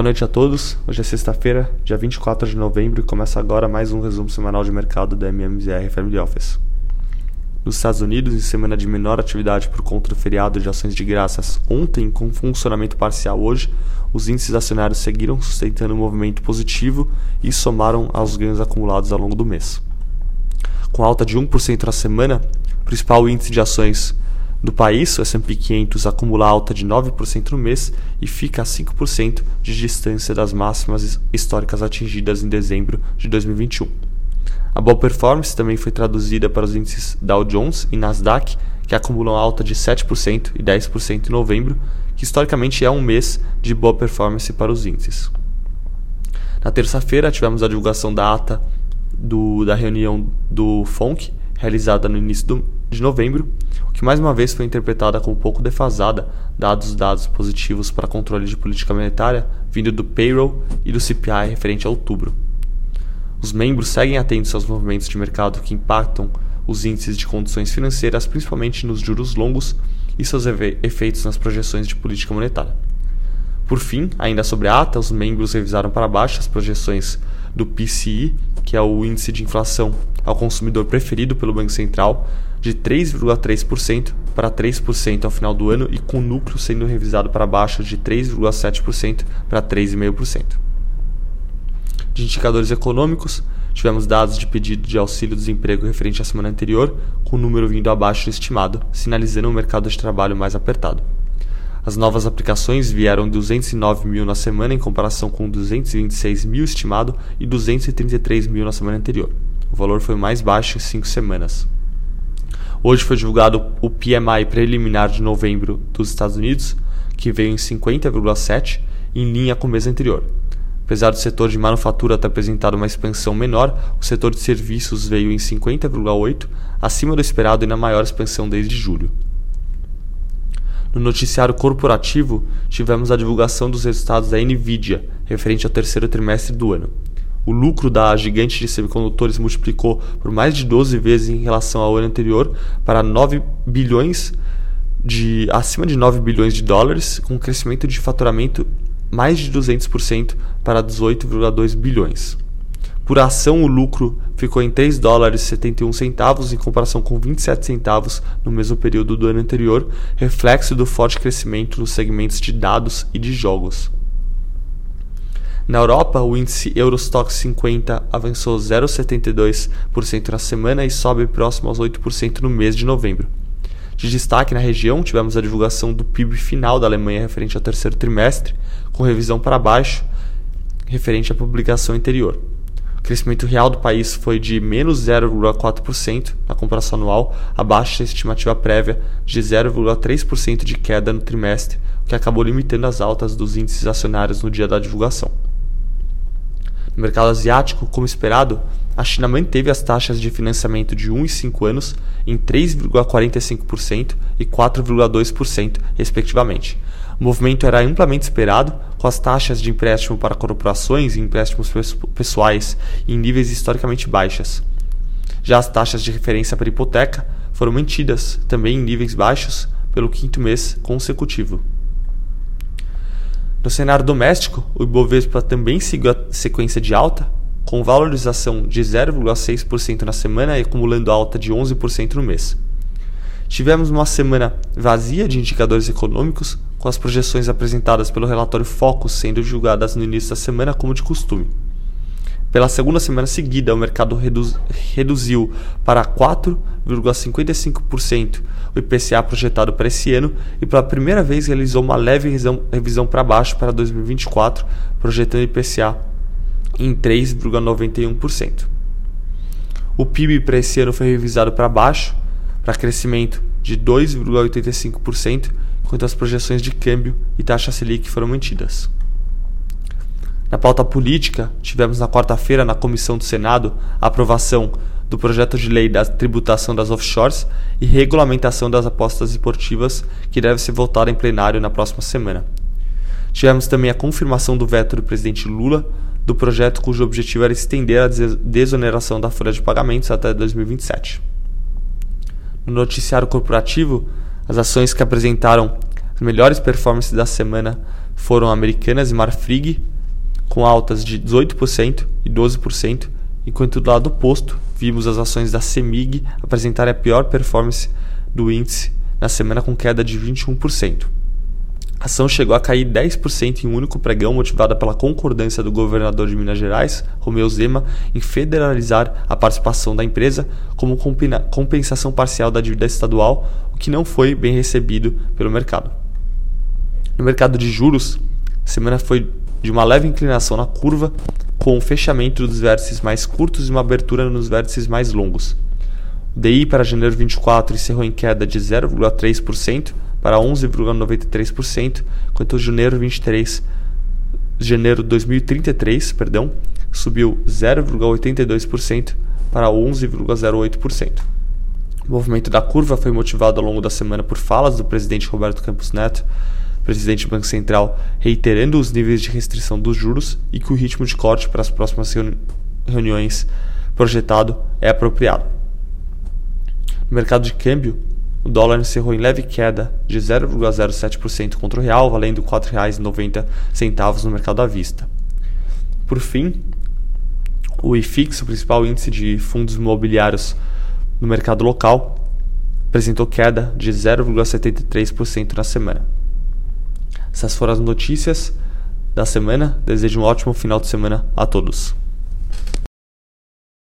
Boa noite a todos. Hoje é sexta-feira, dia 24 de novembro, e começa agora mais um resumo semanal de mercado da MMZR Family Office. Nos Estados Unidos, em semana de menor atividade por conta do feriado de ações de graças ontem, com funcionamento parcial hoje, os índices acionários seguiram sustentando um movimento positivo e somaram aos ganhos acumulados ao longo do mês. Com alta de 1% na semana, o principal índice de ações do país, o S&P 500 acumula alta de 9% no mês e fica a 5% de distância das máximas históricas atingidas em dezembro de 2021. A boa performance também foi traduzida para os índices Dow Jones e Nasdaq, que acumulam alta de 7% e 10% em novembro, que historicamente é um mês de boa performance para os índices. Na terça-feira tivemos a divulgação da ata do, da reunião do FONC, realizada no início do, de novembro, o que mais uma vez foi interpretada como pouco defasada, dados os dados positivos para controle de política monetária vindo do payroll e do CPI referente a outubro. Os membros seguem atentos aos movimentos de mercado que impactam os índices de condições financeiras, principalmente nos juros longos e seus efeitos nas projeções de política monetária. Por fim, ainda sobre a ata, os membros revisaram para baixo as projeções do PCI, que é o índice de inflação ao consumidor preferido pelo Banco Central, de 3,3% para 3% ao final do ano e com o núcleo sendo revisado para baixo de 3,7% para 3,5%. De indicadores econômicos, tivemos dados de pedido de auxílio-desemprego referente à semana anterior, com o número vindo abaixo do estimado, sinalizando um mercado de trabalho mais apertado. As novas aplicações vieram 209 mil na semana em comparação com 226 mil estimado e 233 mil na semana anterior. O valor foi mais baixo em cinco semanas. Hoje foi divulgado o PMI preliminar de novembro dos Estados Unidos, que veio em 50,7, em linha com o mês anterior. Apesar do setor de manufatura ter apresentado uma expansão menor, o setor de serviços veio em 50,8, acima do esperado e na maior expansão desde julho. No noticiário corporativo, tivemos a divulgação dos resultados da Nvidia, referente ao terceiro trimestre do ano. O lucro da gigante de semicondutores multiplicou por mais de 12 vezes em relação ao ano anterior para 9 bilhões de acima de 9 bilhões de dólares, com um crescimento de faturamento mais de 200% para 18,2 bilhões. Por ação, o lucro ficou em 3 dólares e 71 centavos em comparação com 27 centavos no mesmo período do ano anterior, reflexo do forte crescimento nos segmentos de dados e de jogos. Na Europa, o índice Eurostock 50 avançou 0,72% na semana e sobe próximo aos 8% no mês de novembro. De destaque na região, tivemos a divulgação do PIB final da Alemanha referente ao terceiro trimestre, com revisão para baixo referente à publicação anterior. O crescimento real do país foi de menos 0,4% na comparação anual, abaixo da estimativa prévia de 0,3% de queda no trimestre, o que acabou limitando as altas dos índices acionários no dia da divulgação. No mercado asiático, como esperado, a China manteve as taxas de financiamento de 1 e 5 anos em 3,45% e 4,2%, respectivamente, o movimento era amplamente esperado, com as taxas de empréstimo para corporações e empréstimos pessoais em níveis historicamente baixas. Já as taxas de referência para hipoteca foram mantidas, também em níveis baixos, pelo quinto mês consecutivo. No cenário doméstico, o Ibovespa também seguiu a sequência de alta, com valorização de 0,6% na semana e acumulando alta de 11% no mês. Tivemos uma semana vazia de indicadores econômicos, com as projeções apresentadas pelo relatório Focus sendo divulgadas no início da semana como de costume. Pela segunda semana seguida, o mercado reduz, reduziu para 4,55% o IPCA projetado para esse ano e pela primeira vez realizou uma leve revisão, revisão para baixo para 2024, projetando IPCA em 3,91%. O PIB para esse ano foi revisado para baixo para crescimento de 2,85%, enquanto as projeções de câmbio e taxa Selic foram mantidas. Na pauta política, tivemos na quarta-feira, na comissão do Senado, a aprovação do projeto de lei da tributação das offshores e regulamentação das apostas esportivas, que deve ser votado em plenário na próxima semana. Tivemos também a confirmação do veto do presidente Lula do projeto cujo objetivo era estender a desoneração da folha de pagamentos até 2027. No noticiário corporativo, as ações que apresentaram as melhores performances da semana foram Americanas e Marfrig, com altas de 18% e 12%, enquanto do lado oposto vimos as ações da Semig apresentarem a pior performance do índice na semana com queda de 21%. A ação chegou a cair 10% em um único pregão, motivada pela concordância do governador de Minas Gerais, Romeu Zema, em federalizar a participação da empresa como compensação parcial da dívida estadual, o que não foi bem recebido pelo mercado. No mercado de juros, a semana foi de uma leve inclinação na curva, com o fechamento dos vértices mais curtos e uma abertura nos vértices mais longos. O DI para janeiro 24 encerrou em queda de 0,3% para 11,93%, enquanto janeiro 23, janeiro 2033, perdão, subiu 0,82% para 11,08%. O movimento da curva foi motivado ao longo da semana por falas do presidente Roberto Campos Neto, presidente do Banco Central, reiterando os níveis de restrição dos juros e que o ritmo de corte para as próximas reuni reuniões projetado é apropriado. No mercado de câmbio, o dólar encerrou em leve queda de 0,07% contra o real, valendo R$ 4,90 no mercado à vista. Por fim, o IFIX, o principal índice de fundos imobiliários no mercado local, apresentou queda de 0,73% na semana. Essas foram as notícias da semana. Desejo um ótimo final de semana a todos.